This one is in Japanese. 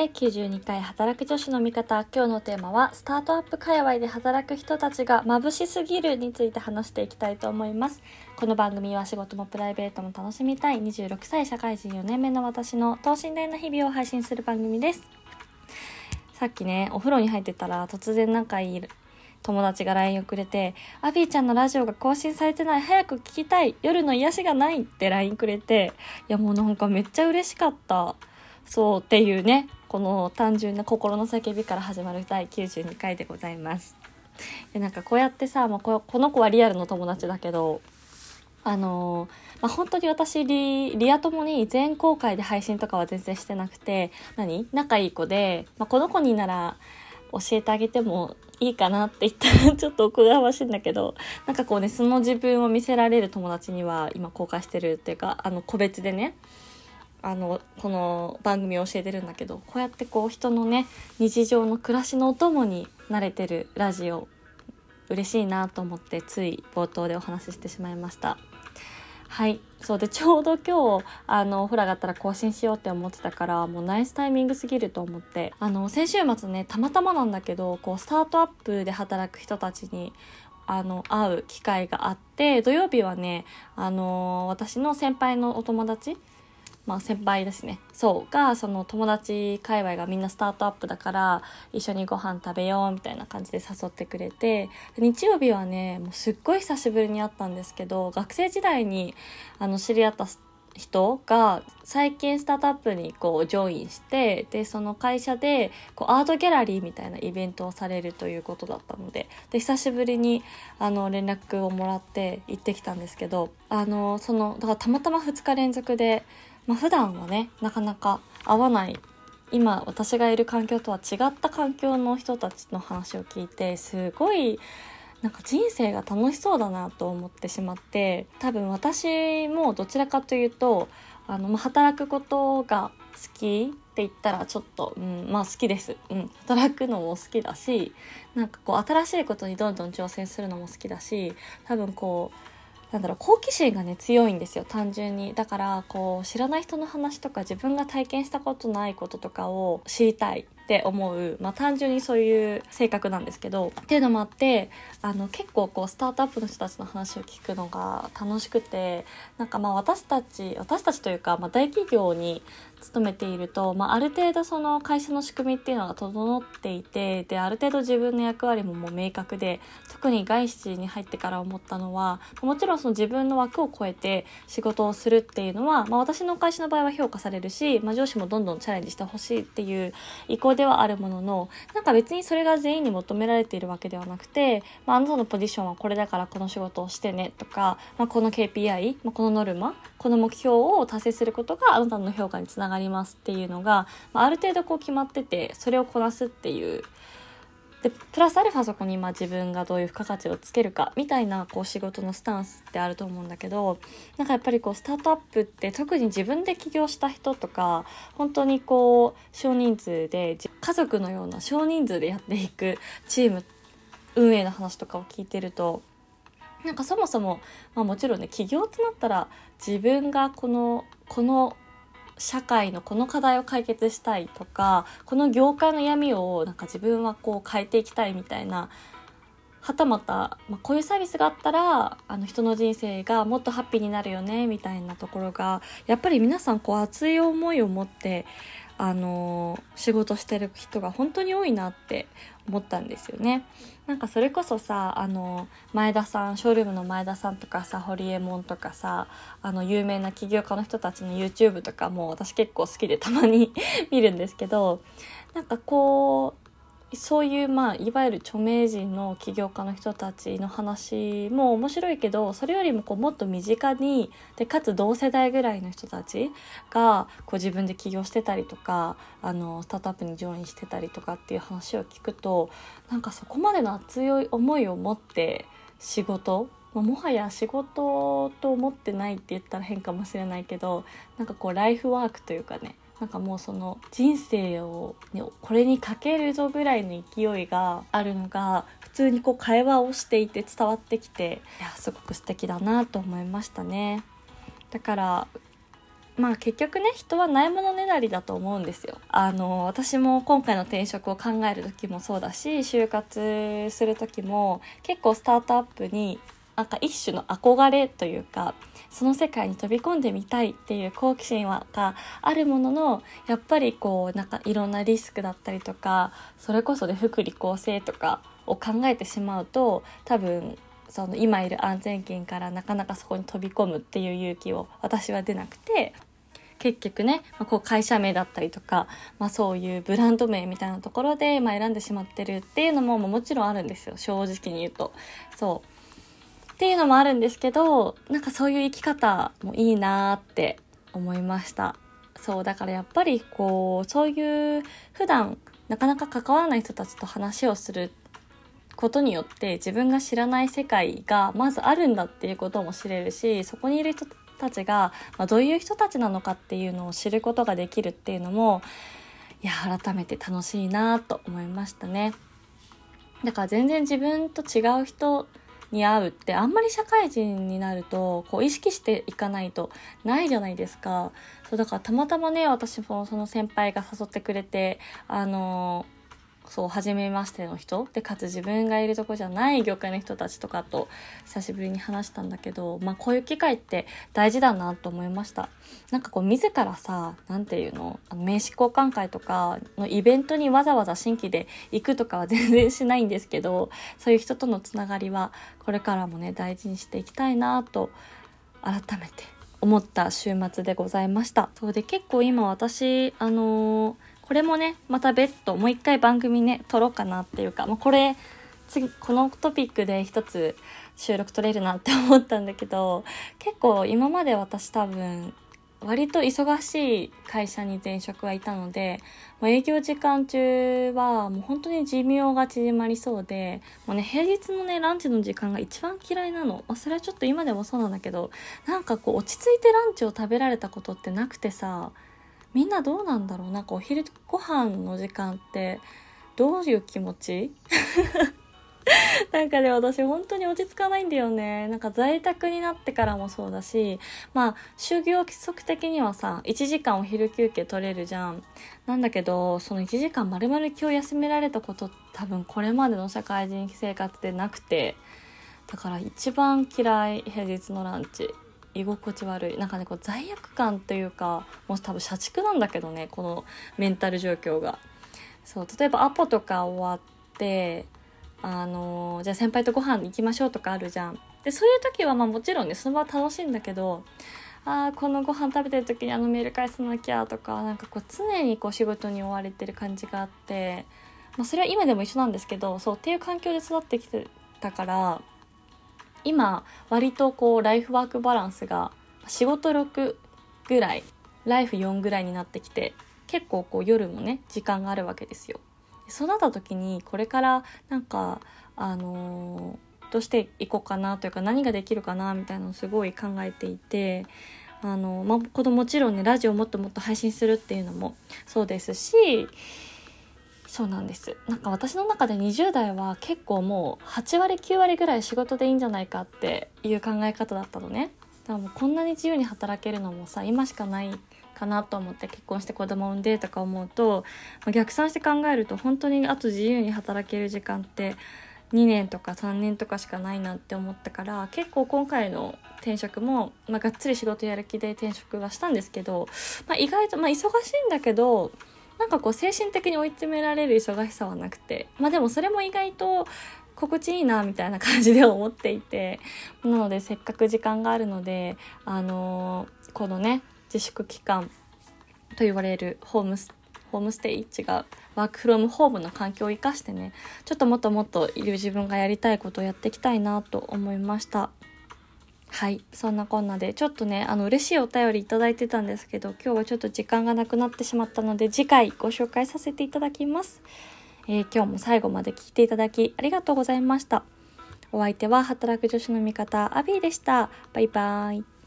第92回働く女子の味方。今日のテーマはスタートアップ界隈で働く人たちが眩しすぎるについて話していきたいと思います。この番組は仕事もプライベートも楽しみたい26歳社会人4年目の私の等身大な日々を配信する番組です。さっきねお風呂に入ってたら突然仲いい友達が LINE をくれて、アビーちゃんのラジオが更新されてない、早く聞きたい、夜の癒しがないって LINE くれて、いやもうなんかめっちゃ嬉しかった。そうっていうね、この単純な心の叫びから始まる第92回でございます。でなんかこうやってさ、まあ、この子はリアルの友達だけど、あのー、まあ、本当に私リ、リア友に全公開で配信とかは全然してなくて、何？仲いい子で、まあ、この子になら教えてあげてもいいかなって言ったら ちょっとおこがましいんだけど、なんかこうね、その自分を見せられる友達には今公開してるっていうか、あの個別でね、あのこの番組を教えてるんだけどこうやってこう人のね日常の暮らしのお供に慣れてるラジオ嬉しいなと思ってつい冒頭でお話ししてしまいました。はい。そうでちょうど今日あのお風呂上がったら更新しようって思ってたからもうナイスタイミングすぎると思って。あの先週末ねたまたまなんだけどこうスタートアップで働く人たちにあの会う機会があって土曜日はねあの私の先輩のお友達まあ先輩ですね。そう。が、その友達界隈がみんなスタートアップだから、一緒にご飯食べようみたいな感じで誘ってくれて、日曜日はね、もうすっごい久しぶりに会ったんですけど、学生時代にあの知り合った人が最近スタートアップにこうジョインしてでその会社でこうアートギャラリーみたいなイベントをされるということだったのでで久しぶりにあの連絡をもらって行ってきたんですけどあのそのだからたまたま2日連続でまあ、普段はねなかなか会わない今私がいる環境とは違った環境の人たちの話を聞いてすごいなんか人生が楽しそうだなと思ってしまって多分私もどちらかというとあの、働くことが好きって言ったらちょっと、うん、まあ好きです、うん、働くのも好きだしなんかこう新しいことにどんどん挑戦するのも好きだし多分こうなんだろう好奇心がね強いんですよ単純に。だからこう知らない人の話とか自分が体験したことないこととかを知りたいって思う、まあ、単純にそういう性格なんですけどっていうのもあってあの結構こうスタートアップの人たちの話を聞くのが楽しくてなんかまあ私たち私たちというか、まあ、大企業に勤めていると、まあ、ある程度その会社の仕組みっていうのが整っていてである程度自分の役割ももう明確で特に外資に入ってから思ったのはもちろんその自分の枠を超えて仕事をするっていうのは、まあ、私の会社の場合は評価されるし、まあ、上司もどんどんチャレンジしてほしいっていう意向ではあるもののなんか別にそれが全員に求められているわけではなくて、まあ、あなたのポジションはこれだからこの仕事をしてねとか、まあ、この KPI、まあ、このノルマこの目標を達成することがあなたの評価につながりますっていうのが、まあ、る程度こう決まっててそれをこなすっていう。でプラスアルファそこにまあ自分がどういう付加価値をつけるかみたいなこう仕事のスタンスってあると思うんだけどなんかやっぱりこうスタートアップって特に自分で起業した人とか本当にこう少人数で家族のような少人数でやっていくチーム運営の話とかを聞いてるとなんかそもそも、まあ、もちろんね起業となったら自分がこのこの社会のこの課題を解決したいとかこの業界の闇をなんか自分はこう変えていきたいみたいなはたまた、まあ、こういうサービスがあったらあの人の人生がもっとハッピーになるよねみたいなところがやっぱり皆さんこう熱い思いを持ってあの仕事してる人が本当に多いなって思ったんですよね。なんかそれこそさあの前田さんショールームの前田さんとかさホリエモンとかさあの有名な起業家の人たちの YouTube とかも私結構好きでたまに 見るんですけどなんかこうそういうまあいわゆる著名人の起業家の人たちの話も面白いけどそれよりもこうもっと身近にでかつ同世代ぐらいの人たちがこう自分で起業してたりとかあのスタートアップにジョインしてたりとかっていう話を聞くとなんかそこまでの熱い思いを持って仕事もはや仕事と思ってないって言ったら変かもしれないけどなんかこうライフワークというかねなんかもうその人生を、ね、これにかけるぞぐらいの勢いがあるのが普通にこう会話をしていて伝わってきていやすごく素敵だなと思いましたね。だからまあ結局ね人はないものねだりだと思うんですよ。あの私も今回の転職を考える時もそうだし就活する時も結構スタートアップになんか一種の憧れというかその世界に飛び込んでみたいっていう好奇心はがあるもののやっぱりこうなんかいろんなリスクだったりとかそれこそで福利厚生とかを考えてしまうと多分その今いる安全圏からなかなかそこに飛び込むっていう勇気を私は出なくて結局ね、まあ、こう会社名だったりとか、まあ、そういうブランド名みたいなところで、ま、選んでしまってるっていうのももちろんあるんですよ正直に言うと。そうっていうのもあるんですけどなんかそういう生き方もいいなって思いました。そうだからやっぱりこうそういう普段なかなか関わらない人たちと話をすることによって自分が知らない世界がまずあるんだっていうことも知れるしそこにいる人たちが、まあ、どういう人たちなのかっていうのを知ることができるっていうのもいや改めて楽しいなと思いましたね。だから全然自分と違う人に合うってあんまり社会人になるとこう意識していかないとないじゃないですか。そうだからたまたまね私もその先輩が誘ってくれてあのーそう初めましての人。でかつ自分がいるとこじゃない業界の人たちとかと久しぶりに話したんだけど、まあ、こういう機会って大事だなと思いました。なんかこう自らさ何て言うのあの名刺交換会とかのイベントにわざわざ新規で行くとかは全然しないんですけどそういう人とのつながりはこれからもね大事にしていきたいなと改めて思った週末でございました。そうで結構今私あのーこれもねまた別途もう一回番組ね撮ろうかなっていうか、まあ、これ次このトピックで一つ収録取れるなって思ったんだけど結構今まで私多分割と忙しい会社に前職はいたので、もう営業時間中はもう本当に寿命が縮まりそうで、もうね、平日のね、ランチの時間が一番嫌いなの。まあ、それはちょっと今でもそうなんだけど、なんかこう落ち着いてランチを食べられたことってなくてさ、みんなどうなんだろうなんかお昼ご飯の時間ってどういう気持ち？なんかね、私本当に落ち着かないんだよね。なんか在宅になってからもそうだし、まあ、就業規則的にはさ、1時間お昼休憩取れるじゃん。なんだけど、その1時間丸々今日休められたこと多分これまでの社会人生活でなくて、だから一番嫌い、平日のランチ。居心地悪いなんかねこう罪悪感というかもう多分社畜なんだけどねこのメンタル状況が。そう例えばアポとか終わってあの、じゃあ先輩とご飯行きましょうとかあるじゃん。でそういう時はまあもちろんねその場は楽しいんだけどああこのご飯食べてる時にあのメール返さなきゃとかなんかこう常にこう仕事に追われてる感じがあって、まあ、それは今でも一緒なんですけどそうっていう環境で育ってきてたから今割とこうライフワークバランスが仕事6ぐらいライフ4ぐらいになってきて結構こう夜もね時間があるわけですよ。そうなった時にこれからなんかあのー、どうしていこうかなというか何ができるかなみたいなのをすごい考えていてあのまあ、このもちろんねラジオをもっともっと配信するっていうのもそうですしそうなんです。なんか私の中で20代は結構もう8割9割ぐらい仕事でいいんじゃないかっていう考え方だったのね。だからもうこんなに自由に働けるのもさ今しかないかなと思って結婚して子供を産んでとか思うと、逆算して考えると本当にあと自由に働ける時間って2年とか3年とかしかないなって思ったから結構今回の転職も、まあ、がっつり仕事やる気で転職はしたんですけど、まあ、意外と、まあ、忙しいんだけどなんかこう精神的に追い詰められる忙しさはなくてまあでもそれも意外と心地いいなみたいな感じで思っていてなのでせっかく時間があるのであのー、このね自粛期間と言われるホームスホームステイ違うワークフロムホームの環境を生かしてねちょっともっともっといる自分がやりたいことをやっていきたいなと思いました。はいそんなこんなでちょっとねあの嬉しいお便りいいてたんですけど今日はちょっと時間がなくなってしまったので次回ご紹介させていただきます、えー、今日も最後まで聞いていただきありがとうございました。お相手は働く女子の味方アビーでした。バイバーイ。